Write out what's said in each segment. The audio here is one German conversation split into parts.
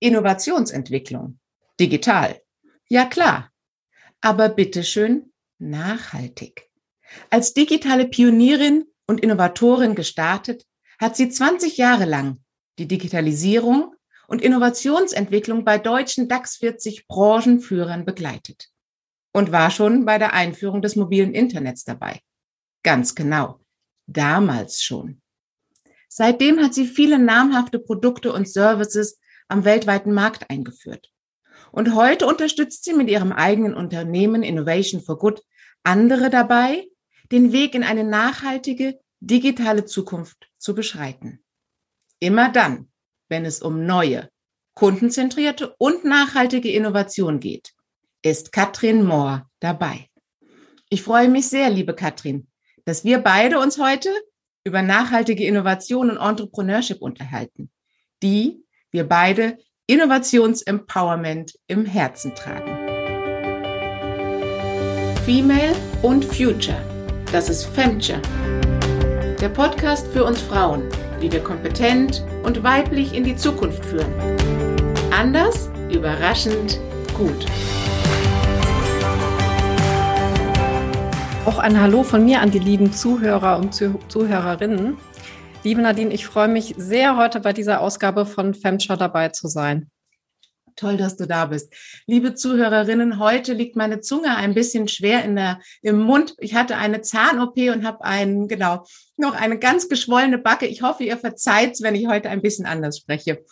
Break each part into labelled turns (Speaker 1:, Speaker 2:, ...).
Speaker 1: Innovationsentwicklung. Digital. Ja klar. Aber bitteschön nachhaltig. Als digitale Pionierin und Innovatorin gestartet, hat sie 20 Jahre lang die Digitalisierung und Innovationsentwicklung bei deutschen DAX 40 Branchenführern begleitet und war schon bei der Einführung des mobilen Internets dabei. Ganz genau. Damals schon. Seitdem hat sie viele namhafte Produkte und Services am weltweiten Markt eingeführt. Und heute unterstützt sie mit ihrem eigenen Unternehmen Innovation for Good andere dabei, den Weg in eine nachhaltige, digitale Zukunft zu beschreiten. Immer dann, wenn es um neue, kundenzentrierte und nachhaltige Innovation geht, ist Katrin Mohr dabei. Ich freue mich sehr, liebe Katrin, dass wir beide uns heute über nachhaltige Innovation und Entrepreneurship unterhalten, die wir beide Innovationsempowerment im Herzen tragen. Female und Future. Das ist Femture. Der Podcast für uns Frauen, wie wir kompetent und weiblich in die Zukunft führen. Anders, überraschend, gut.
Speaker 2: Auch ein Hallo von mir an die lieben Zuhörer und Zuhörerinnen. Liebe Nadine, ich freue mich sehr, heute bei dieser Ausgabe von Femture dabei zu sein.
Speaker 1: Toll, dass du da bist. Liebe Zuhörerinnen, heute liegt meine Zunge ein bisschen schwer in der, im Mund. Ich hatte eine Zahn-OP und habe einen, genau, noch eine ganz geschwollene Backe. Ich hoffe, ihr verzeiht, wenn ich heute ein bisschen anders spreche.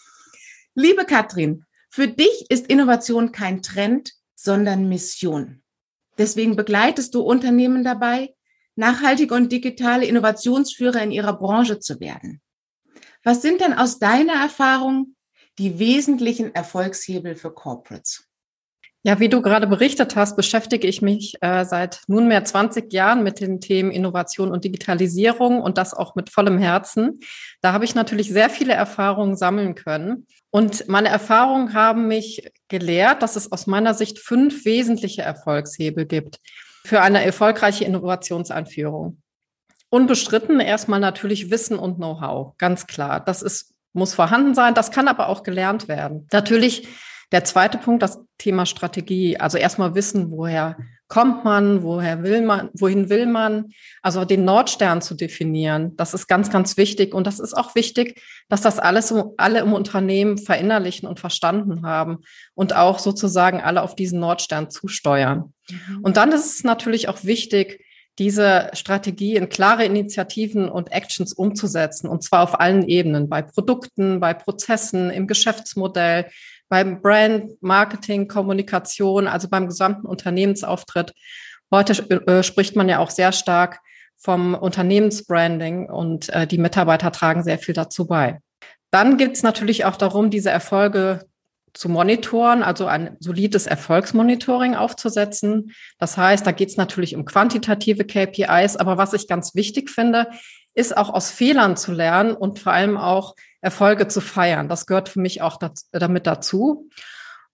Speaker 1: Liebe Katrin, für dich ist Innovation kein Trend, sondern Mission. Deswegen begleitest du Unternehmen dabei, nachhaltige und digitale Innovationsführer in ihrer Branche zu werden. Was sind denn aus deiner Erfahrung die wesentlichen Erfolgshebel für Corporates?
Speaker 2: Ja, wie du gerade berichtet hast, beschäftige ich mich äh, seit nunmehr 20 Jahren mit den Themen Innovation und Digitalisierung und das auch mit vollem Herzen. Da habe ich natürlich sehr viele Erfahrungen sammeln können. Und meine Erfahrungen haben mich gelehrt, dass es aus meiner Sicht fünf wesentliche Erfolgshebel gibt für eine erfolgreiche Innovationsanführung. Unbestritten erstmal natürlich Wissen und Know-how, ganz klar. Das ist, muss vorhanden sein, das kann aber auch gelernt werden. Natürlich der zweite Punkt, das Thema Strategie. Also erstmal wissen, woher kommt man, woher will man, wohin will man. Also den Nordstern zu definieren, das ist ganz, ganz wichtig. Und das ist auch wichtig, dass das alles alle im Unternehmen verinnerlichen und verstanden haben und auch sozusagen alle auf diesen Nordstern zusteuern. Mhm. Und dann ist es natürlich auch wichtig, diese Strategie in klare Initiativen und Actions umzusetzen, und zwar auf allen Ebenen, bei Produkten, bei Prozessen, im Geschäftsmodell, beim Brand, Marketing, Kommunikation, also beim gesamten Unternehmensauftritt. Heute äh, spricht man ja auch sehr stark vom Unternehmensbranding und äh, die Mitarbeiter tragen sehr viel dazu bei. Dann geht es natürlich auch darum, diese Erfolge zu monitoren, also ein solides Erfolgsmonitoring aufzusetzen. Das heißt, da geht es natürlich um quantitative KPIs, aber was ich ganz wichtig finde, ist auch aus Fehlern zu lernen und vor allem auch Erfolge zu feiern. Das gehört für mich auch dazu, damit dazu.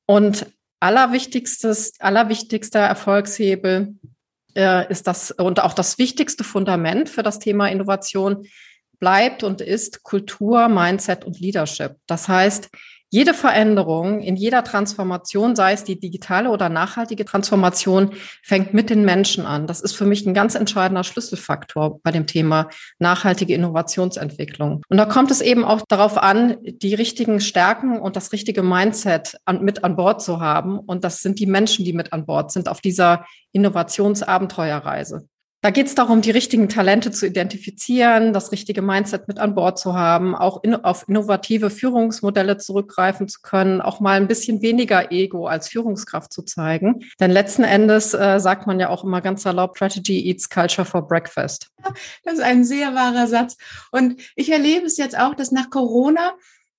Speaker 2: Und allerwichtigstes, allerwichtigster Erfolgshebel äh, ist das und auch das wichtigste Fundament für das Thema Innovation bleibt und ist Kultur, Mindset und Leadership. Das heißt, jede Veränderung in jeder Transformation, sei es die digitale oder nachhaltige Transformation, fängt mit den Menschen an. Das ist für mich ein ganz entscheidender Schlüsselfaktor bei dem Thema nachhaltige Innovationsentwicklung. Und da kommt es eben auch darauf an, die richtigen Stärken und das richtige Mindset an, mit an Bord zu haben. Und das sind die Menschen, die mit an Bord sind auf dieser Innovationsabenteuerreise. Da geht es darum, die richtigen Talente zu identifizieren, das richtige Mindset mit an Bord zu haben, auch in, auf innovative Führungsmodelle zurückgreifen zu können, auch mal ein bisschen weniger Ego als Führungskraft zu zeigen. Denn letzten Endes äh, sagt man ja auch immer ganz salopp, Strategy eats culture for breakfast.
Speaker 1: Das ist ein sehr wahrer Satz. Und ich erlebe es jetzt auch, dass nach Corona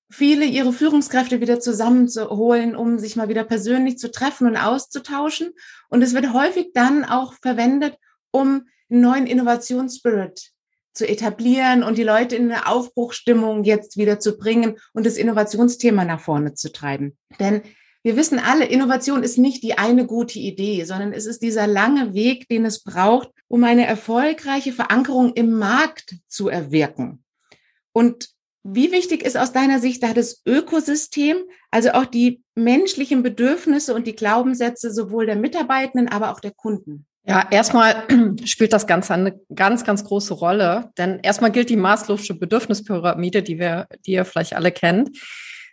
Speaker 1: viele ihre Führungskräfte wieder zusammenzuholen, um sich mal wieder persönlich zu treffen und auszutauschen. Und es wird häufig dann auch verwendet, um einen neuen Innovationsspirit zu etablieren und die Leute in eine Aufbruchstimmung jetzt wieder zu bringen und das Innovationsthema nach vorne zu treiben. Denn wir wissen alle, Innovation ist nicht die eine gute Idee, sondern es ist dieser lange Weg, den es braucht, um eine erfolgreiche Verankerung im Markt zu erwirken. Und Wie wichtig ist aus deiner Sicht da das Ökosystem, also auch die menschlichen Bedürfnisse und die Glaubenssätze sowohl der Mitarbeitenden, aber auch der Kunden?
Speaker 2: Ja, erstmal spielt das Ganze eine ganz, ganz große Rolle. Denn erstmal gilt die maßlose Bedürfnispyramide, die wir, die ihr vielleicht alle kennt,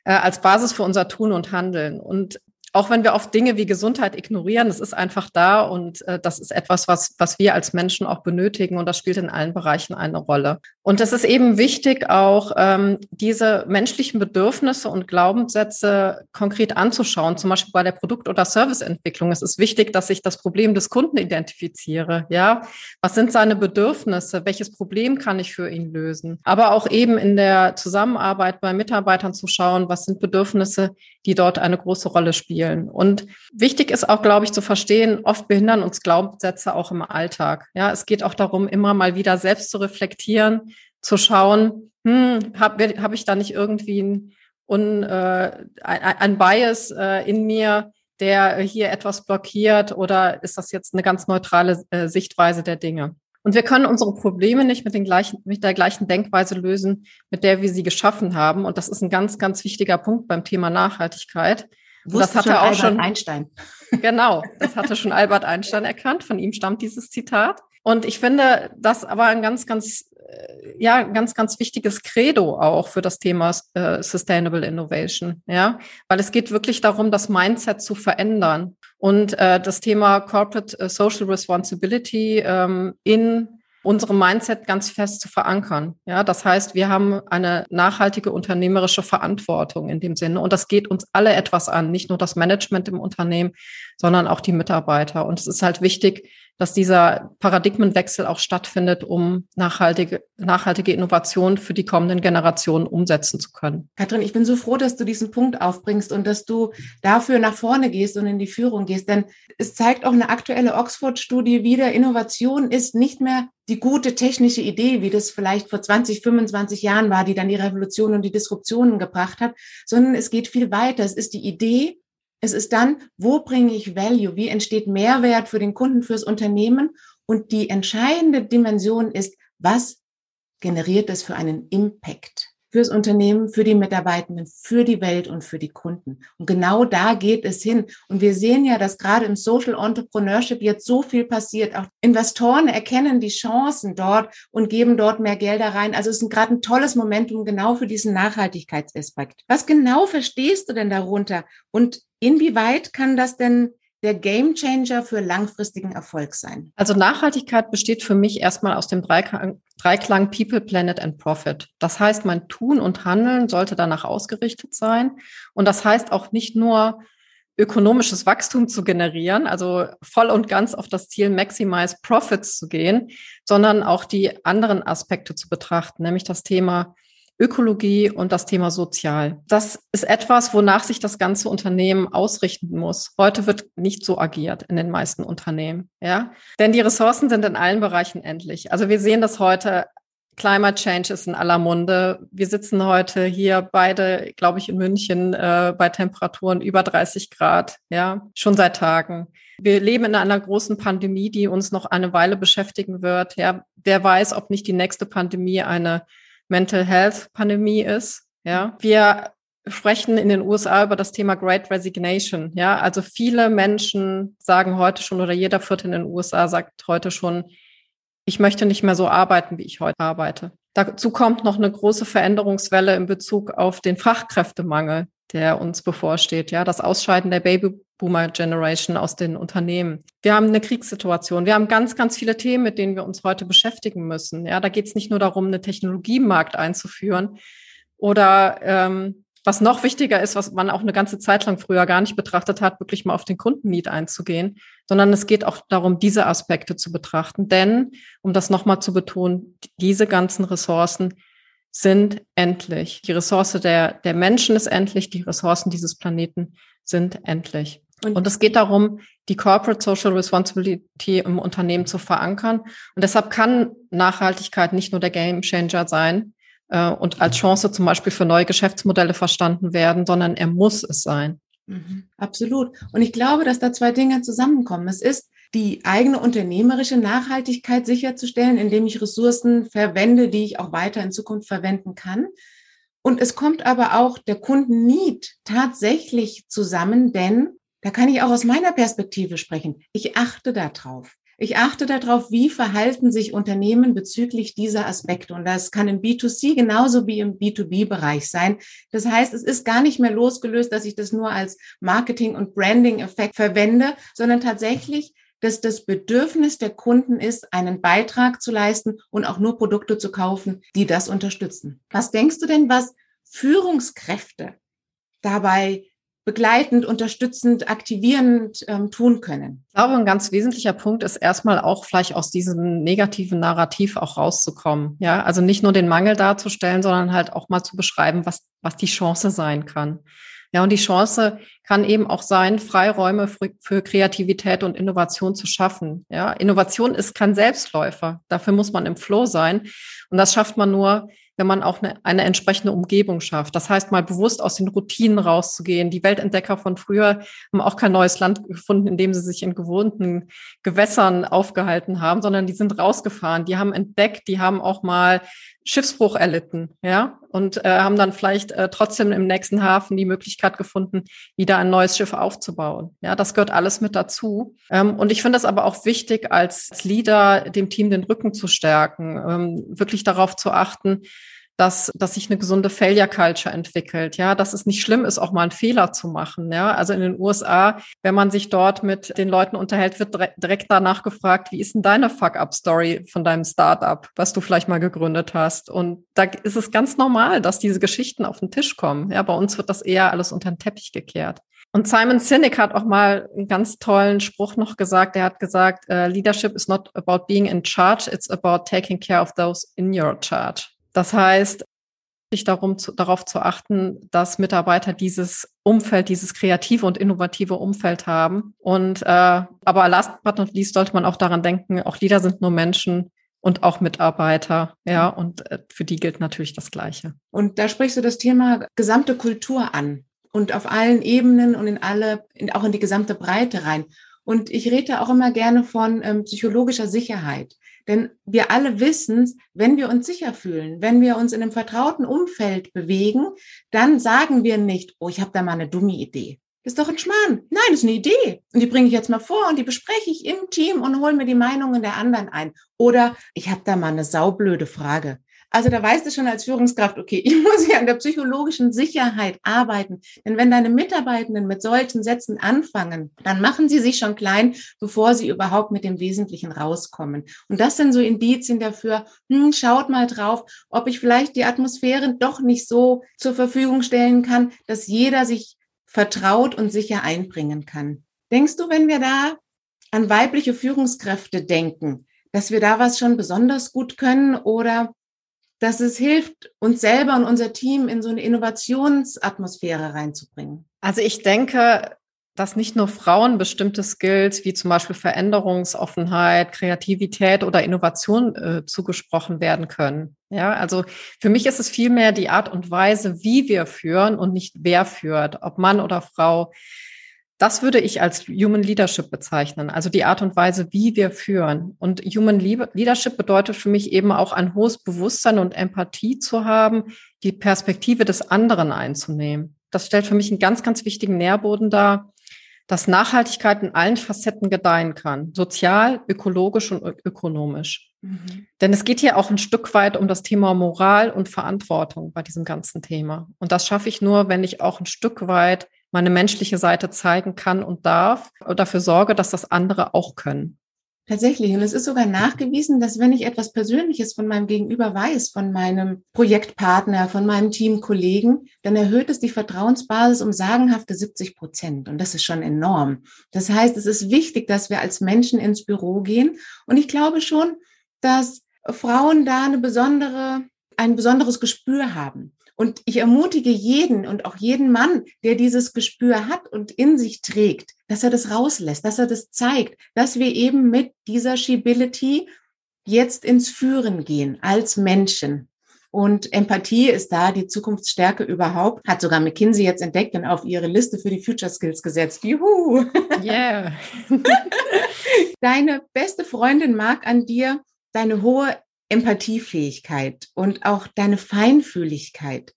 Speaker 2: äh, als Basis für unser Tun und Handeln. Und auch wenn wir oft Dinge wie Gesundheit ignorieren, es ist einfach da und äh, das ist etwas, was, was wir als Menschen auch benötigen und das spielt in allen Bereichen eine Rolle. Und es ist eben wichtig, auch ähm, diese menschlichen Bedürfnisse und Glaubenssätze konkret anzuschauen, zum Beispiel bei der Produkt- oder Serviceentwicklung. Es ist wichtig, dass ich das Problem des Kunden identifiziere. Ja, was sind seine Bedürfnisse? Welches Problem kann ich für ihn lösen? Aber auch eben in der Zusammenarbeit bei Mitarbeitern zu schauen, was sind Bedürfnisse, die dort eine große Rolle spielen. Und wichtig ist auch, glaube ich, zu verstehen, oft behindern uns Glaubenssätze auch im Alltag. Ja, es geht auch darum, immer mal wieder selbst zu reflektieren, zu schauen, hm, habe hab ich da nicht irgendwie ein, un, äh, ein, ein Bias äh, in mir, der hier etwas blockiert oder ist das jetzt eine ganz neutrale äh, Sichtweise der Dinge? Und wir können unsere Probleme nicht mit, den gleichen, mit der gleichen Denkweise lösen, mit der wir sie geschaffen haben. Und das ist ein ganz, ganz wichtiger Punkt beim Thema Nachhaltigkeit.
Speaker 1: das hatte auch Albert schon Einstein.
Speaker 2: Genau, das hatte schon Albert Einstein erkannt. Von ihm stammt dieses Zitat. Und ich finde das aber ein ganz, ganz, äh, ja, ganz, ganz wichtiges Credo auch für das Thema äh, Sustainable Innovation. Ja, weil es geht wirklich darum, das Mindset zu verändern und äh, das Thema Corporate äh, Social Responsibility ähm, in unserem Mindset ganz fest zu verankern. Ja, das heißt, wir haben eine nachhaltige unternehmerische Verantwortung in dem Sinne und das geht uns alle etwas an, nicht nur das Management im Unternehmen, sondern auch die Mitarbeiter. Und es ist halt wichtig, dass dieser Paradigmenwechsel auch stattfindet, um nachhaltige, nachhaltige Innovation für die kommenden Generationen umsetzen zu können.
Speaker 1: Katrin, ich bin so froh, dass du diesen Punkt aufbringst und dass du dafür nach vorne gehst und in die Führung gehst. Denn es zeigt auch eine aktuelle Oxford-Studie wieder, Innovation ist nicht mehr die gute technische Idee, wie das vielleicht vor 20, 25 Jahren war, die dann die Revolution und die Disruptionen gebracht hat, sondern es geht viel weiter. Es ist die Idee, es ist dann, wo bringe ich Value? Wie entsteht Mehrwert für den Kunden, fürs Unternehmen? Und die entscheidende Dimension ist, was generiert es für einen Impact? Fürs Unternehmen, für die Mitarbeitenden, für die Welt und für die Kunden. Und genau da geht es hin. Und wir sehen ja, dass gerade im Social Entrepreneurship jetzt so viel passiert. Auch Investoren erkennen die Chancen dort und geben dort mehr Gelder rein. Also es ist gerade ein tolles Momentum genau für diesen Nachhaltigkeitsaspekt. Was genau verstehst du denn darunter? Und inwieweit kann das denn der Gamechanger für langfristigen Erfolg sein?
Speaker 2: Also Nachhaltigkeit besteht für mich erstmal aus dem Dreiklang, Dreiklang People, Planet and Profit. Das heißt, mein Tun und Handeln sollte danach ausgerichtet sein. Und das heißt auch nicht nur ökonomisches Wachstum zu generieren, also voll und ganz auf das Ziel Maximize Profits zu gehen, sondern auch die anderen Aspekte zu betrachten, nämlich das Thema Ökologie und das Thema Sozial. Das ist etwas, wonach sich das ganze Unternehmen ausrichten muss. Heute wird nicht so agiert in den meisten Unternehmen, ja. Denn die Ressourcen sind in allen Bereichen endlich. Also wir sehen das heute. Climate Change ist in aller Munde. Wir sitzen heute hier beide, glaube ich, in München äh, bei Temperaturen über 30 Grad, ja, schon seit Tagen. Wir leben in einer großen Pandemie, die uns noch eine Weile beschäftigen wird. Ja, wer weiß, ob nicht die nächste Pandemie eine Mental Health Pandemie ist. Ja, wir sprechen in den USA über das Thema Great Resignation. Ja, also viele Menschen sagen heute schon oder jeder Vierte in den USA sagt heute schon, ich möchte nicht mehr so arbeiten, wie ich heute arbeite. Dazu kommt noch eine große Veränderungswelle in Bezug auf den Fachkräftemangel, der uns bevorsteht. Ja, das Ausscheiden der Babyboomer Generation aus den Unternehmen. Wir haben eine Kriegssituation. Wir haben ganz, ganz viele Themen, mit denen wir uns heute beschäftigen müssen. Ja, da geht es nicht nur darum, eine Technologiemarkt einzuführen oder ähm, was noch wichtiger ist, was man auch eine ganze Zeit lang früher gar nicht betrachtet hat, wirklich mal auf den Kundenmiet einzugehen, sondern es geht auch darum, diese Aspekte zu betrachten. Denn, um das nochmal zu betonen, diese ganzen Ressourcen sind endlich. Die Ressource der, der Menschen ist endlich, die Ressourcen dieses Planeten sind endlich. Und, und es geht darum, die Corporate Social Responsibility im Unternehmen zu verankern. Und deshalb kann Nachhaltigkeit nicht nur der Game Changer sein äh, und als Chance zum Beispiel für neue Geschäftsmodelle verstanden werden, sondern er muss es sein.
Speaker 1: Mhm, absolut. Und ich glaube, dass da zwei Dinge zusammenkommen. Es ist die eigene unternehmerische Nachhaltigkeit sicherzustellen, indem ich Ressourcen verwende, die ich auch weiter in Zukunft verwenden kann. Und es kommt aber auch der Kundennied tatsächlich zusammen, denn da kann ich auch aus meiner Perspektive sprechen. Ich achte darauf. Ich achte darauf, wie verhalten sich Unternehmen bezüglich dieser Aspekte. Und das kann im B2C genauso wie im B2B-Bereich sein. Das heißt, es ist gar nicht mehr losgelöst, dass ich das nur als Marketing- und Branding-Effekt verwende, sondern tatsächlich dass das Bedürfnis der Kunden ist, einen Beitrag zu leisten und auch nur Produkte zu kaufen, die das unterstützen. Was denkst du denn, was Führungskräfte dabei begleitend, unterstützend, aktivierend ähm, tun können.
Speaker 2: Ich glaube, ein ganz wesentlicher Punkt ist erstmal auch vielleicht aus diesem negativen Narrativ auch rauszukommen. Ja, also nicht nur den Mangel darzustellen, sondern halt auch mal zu beschreiben, was, was die Chance sein kann. Ja, und die Chance kann eben auch sein, Freiräume für, für, Kreativität und Innovation zu schaffen. Ja, Innovation ist kein Selbstläufer. Dafür muss man im Flow sein. Und das schafft man nur, wenn man auch eine, eine entsprechende Umgebung schafft. Das heißt, mal bewusst aus den Routinen rauszugehen. Die Weltentdecker von früher haben auch kein neues Land gefunden, in dem sie sich in gewohnten Gewässern aufgehalten haben, sondern die sind rausgefahren. Die haben entdeckt, die haben auch mal Schiffsbruch erlitten, ja, und äh, haben dann vielleicht äh, trotzdem im nächsten Hafen die Möglichkeit gefunden, wieder ein neues Schiff aufzubauen. Ja, das gehört alles mit dazu. Ähm, und ich finde es aber auch wichtig, als Leader dem Team den Rücken zu stärken, ähm, wirklich darauf zu achten, dass, dass sich eine gesunde Failure Culture entwickelt, ja, dass es nicht schlimm ist, auch mal einen Fehler zu machen, ja. Also in den USA, wenn man sich dort mit den Leuten unterhält, wird direkt danach gefragt, wie ist denn deine Fuck-up-Story von deinem Startup, was du vielleicht mal gegründet hast? Und da ist es ganz normal, dass diese Geschichten auf den Tisch kommen. Ja, bei uns wird das eher alles unter den Teppich gekehrt. Und Simon Sinek hat auch mal einen ganz tollen Spruch noch gesagt. Er hat gesagt, uh, Leadership is not about being in charge, it's about taking care of those in your charge. Das heißt, sich darum zu, darauf zu achten, dass Mitarbeiter dieses Umfeld, dieses kreative und innovative Umfeld haben. Und äh, aber last but not least sollte man auch daran denken, auch Leader sind nur Menschen und auch Mitarbeiter, ja, und äh, für die gilt natürlich das Gleiche.
Speaker 1: Und da sprichst du das Thema gesamte Kultur an und auf allen Ebenen und in alle, in, auch in die gesamte Breite rein. Und ich rede auch immer gerne von ähm, psychologischer Sicherheit. Denn wir alle wissen, wenn wir uns sicher fühlen, wenn wir uns in einem vertrauten Umfeld bewegen, dann sagen wir nicht, oh, ich habe da mal eine dumme Idee. Das ist doch ein Schmarrn. Nein, das ist eine Idee. Und die bringe ich jetzt mal vor und die bespreche ich im Team und hole mir die Meinungen der anderen ein. Oder ich habe da mal eine saublöde Frage. Also da weißt du schon als Führungskraft, okay, ich muss hier an der psychologischen Sicherheit arbeiten. Denn wenn deine Mitarbeitenden mit solchen Sätzen anfangen, dann machen sie sich schon klein, bevor sie überhaupt mit dem Wesentlichen rauskommen. Und das sind so Indizien dafür, hm, schaut mal drauf, ob ich vielleicht die Atmosphäre doch nicht so zur Verfügung stellen kann, dass jeder sich vertraut und sicher einbringen kann. Denkst du, wenn wir da an weibliche Führungskräfte denken, dass wir da was schon besonders gut können oder dass es hilft, uns selber und unser Team in so eine Innovationsatmosphäre reinzubringen?
Speaker 2: Also ich denke, dass nicht nur Frauen bestimmte Skills wie zum Beispiel Veränderungsoffenheit, Kreativität oder Innovation äh, zugesprochen werden können. Ja, also für mich ist es vielmehr die Art und Weise, wie wir führen und nicht wer führt, ob Mann oder Frau. Das würde ich als Human Leadership bezeichnen, also die Art und Weise, wie wir führen. Und Human Leadership bedeutet für mich eben auch ein hohes Bewusstsein und Empathie zu haben, die Perspektive des anderen einzunehmen. Das stellt für mich einen ganz, ganz wichtigen Nährboden dar, dass Nachhaltigkeit in allen Facetten gedeihen kann, sozial, ökologisch und ökonomisch. Mhm. Denn es geht hier auch ein Stück weit um das Thema Moral und Verantwortung bei diesem ganzen Thema. Und das schaffe ich nur, wenn ich auch ein Stück weit meine menschliche Seite zeigen kann und darf und dafür sorge, dass das andere auch können.
Speaker 1: Tatsächlich. Und es ist sogar nachgewiesen, dass wenn ich etwas Persönliches von meinem Gegenüber weiß, von meinem Projektpartner, von meinem Teamkollegen, dann erhöht es die Vertrauensbasis um sagenhafte 70 Prozent. Und das ist schon enorm. Das heißt, es ist wichtig, dass wir als Menschen ins Büro gehen. Und ich glaube schon, dass Frauen da eine besondere, ein besonderes Gespür haben. Und ich ermutige jeden und auch jeden Mann, der dieses Gespür hat und in sich trägt, dass er das rauslässt, dass er das zeigt, dass wir eben mit dieser Shebility jetzt ins Führen gehen als Menschen. Und Empathie ist da die Zukunftsstärke überhaupt. Hat sogar McKinsey jetzt entdeckt und auf ihre Liste für die Future Skills gesetzt. Juhu! Yeah. Deine beste Freundin mag an dir deine hohe Empathiefähigkeit und auch deine Feinfühligkeit.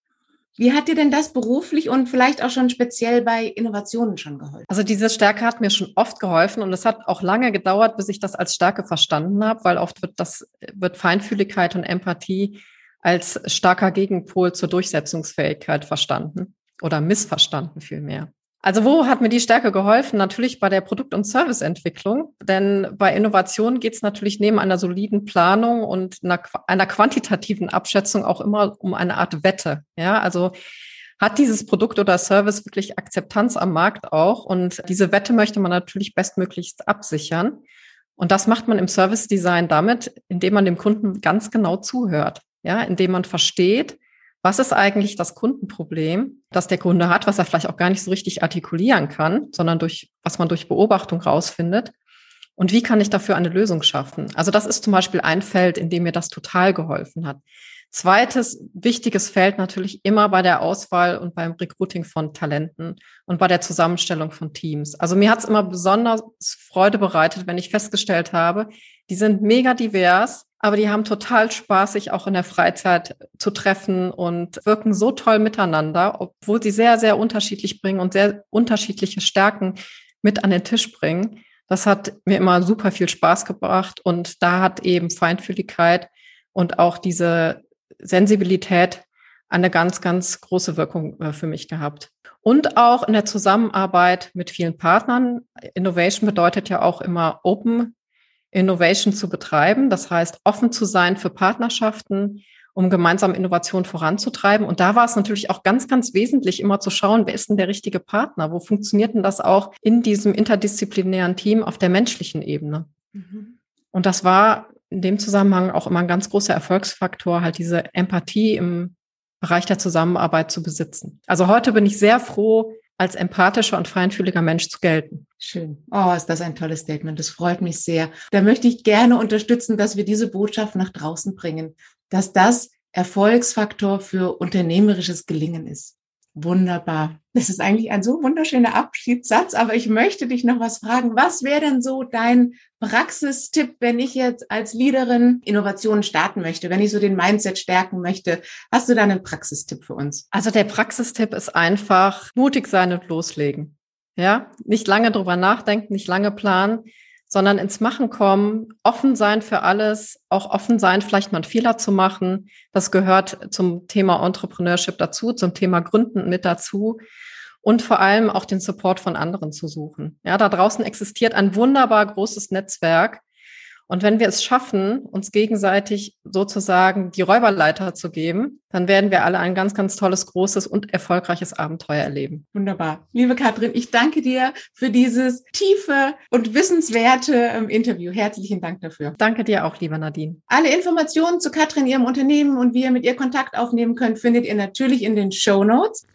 Speaker 1: Wie hat dir denn das beruflich und vielleicht auch schon speziell bei Innovationen schon geholfen?
Speaker 2: Also diese Stärke hat mir schon oft geholfen und es hat auch lange gedauert, bis ich das als Stärke verstanden habe, weil oft wird das wird Feinfühligkeit und Empathie als starker Gegenpol zur Durchsetzungsfähigkeit verstanden oder missverstanden vielmehr. Also wo hat mir die Stärke geholfen? Natürlich bei der Produkt- und Serviceentwicklung, denn bei Innovation geht es natürlich neben einer soliden Planung und einer, einer, quantitativen Abschätzung auch immer um eine Art Wette. Ja, also hat dieses Produkt oder Service wirklich Akzeptanz am Markt auch? Und diese Wette möchte man natürlich bestmöglichst absichern. Und das macht man im Service Design damit, indem man dem Kunden ganz genau zuhört. Ja, indem man versteht, was ist eigentlich das Kundenproblem, das der Kunde hat, was er vielleicht auch gar nicht so richtig artikulieren kann, sondern durch, was man durch Beobachtung rausfindet? Und wie kann ich dafür eine Lösung schaffen? Also das ist zum Beispiel ein Feld, in dem mir das total geholfen hat. Zweites wichtiges Feld natürlich immer bei der Auswahl und beim Recruiting von Talenten und bei der Zusammenstellung von Teams. Also mir hat es immer besonders Freude bereitet, wenn ich festgestellt habe, die sind mega divers, aber die haben total Spaß, sich auch in der Freizeit zu treffen und wirken so toll miteinander, obwohl sie sehr, sehr unterschiedlich bringen und sehr unterschiedliche Stärken mit an den Tisch bringen. Das hat mir immer super viel Spaß gebracht und da hat eben Feinfühligkeit und auch diese Sensibilität eine ganz, ganz große Wirkung äh, für mich gehabt. Und auch in der Zusammenarbeit mit vielen Partnern. Innovation bedeutet ja auch immer Open Innovation zu betreiben. Das heißt, offen zu sein für Partnerschaften, um gemeinsam Innovation voranzutreiben. Und da war es natürlich auch ganz, ganz wesentlich, immer zu schauen, wer ist denn der richtige Partner? Wo funktioniert denn das auch in diesem interdisziplinären Team auf der menschlichen Ebene? Mhm. Und das war in dem Zusammenhang auch immer ein ganz großer Erfolgsfaktor, halt diese Empathie im Bereich der Zusammenarbeit zu besitzen. Also heute bin ich sehr froh, als empathischer und feinfühliger Mensch zu gelten.
Speaker 1: Schön. Oh, ist das ein tolles Statement. Das freut mich sehr. Da möchte ich gerne unterstützen, dass wir diese Botschaft nach draußen bringen, dass das Erfolgsfaktor für unternehmerisches Gelingen ist. Wunderbar. Das ist eigentlich ein so wunderschöner Abschiedssatz, aber ich möchte dich noch was fragen. Was wäre denn so dein Praxistipp, wenn ich jetzt als Leaderin Innovationen starten möchte, wenn ich so den Mindset stärken möchte? Hast du da einen Praxistipp für uns?
Speaker 2: Also der Praxistipp ist einfach mutig sein und loslegen. Ja, nicht lange drüber nachdenken, nicht lange planen, sondern ins Machen kommen, offen sein für alles, auch offen sein, vielleicht mal einen Fehler zu machen. Das gehört zum Thema Entrepreneurship dazu, zum Thema Gründen mit dazu und vor allem auch den Support von anderen zu suchen. Ja, da draußen existiert ein wunderbar großes Netzwerk und wenn wir es schaffen, uns gegenseitig sozusagen die Räuberleiter zu geben, dann werden wir alle ein ganz, ganz tolles, großes und erfolgreiches Abenteuer erleben.
Speaker 1: Wunderbar. Liebe Katrin, ich danke dir für dieses tiefe und wissenswerte ähm, Interview. Herzlichen Dank dafür.
Speaker 2: Danke dir auch, lieber Nadine.
Speaker 1: Alle Informationen zu Katrin, ihrem Unternehmen und wie ihr mit ihr Kontakt aufnehmen könnt, findet ihr natürlich in den Show Notes.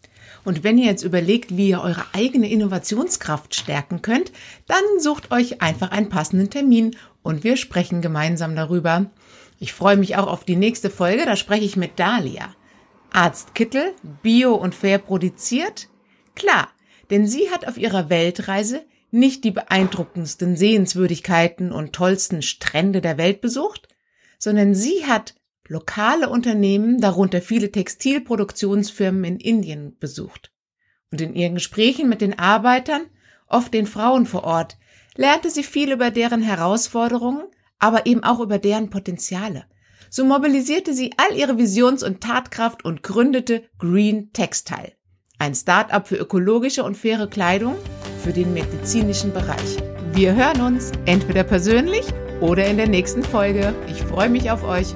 Speaker 1: Und wenn ihr jetzt überlegt, wie ihr eure eigene Innovationskraft stärken könnt, dann sucht euch einfach einen passenden Termin und wir sprechen gemeinsam darüber. Ich freue mich auch auf die nächste Folge, da spreche ich mit Dalia. Arzt Kittel, bio und fair produziert? Klar, denn sie hat auf ihrer Weltreise nicht die beeindruckendsten Sehenswürdigkeiten und tollsten Strände der Welt besucht, sondern sie hat lokale Unternehmen, darunter viele Textilproduktionsfirmen in Indien besucht. Und in ihren Gesprächen mit den Arbeitern, oft den Frauen vor Ort, lernte sie viel über deren Herausforderungen, aber eben auch über deren Potenziale. So mobilisierte sie all ihre Visions- und Tatkraft und gründete Green Textile, ein Start-up für ökologische und faire Kleidung für den medizinischen Bereich. Wir hören uns entweder persönlich oder in der nächsten Folge. Ich freue mich auf euch.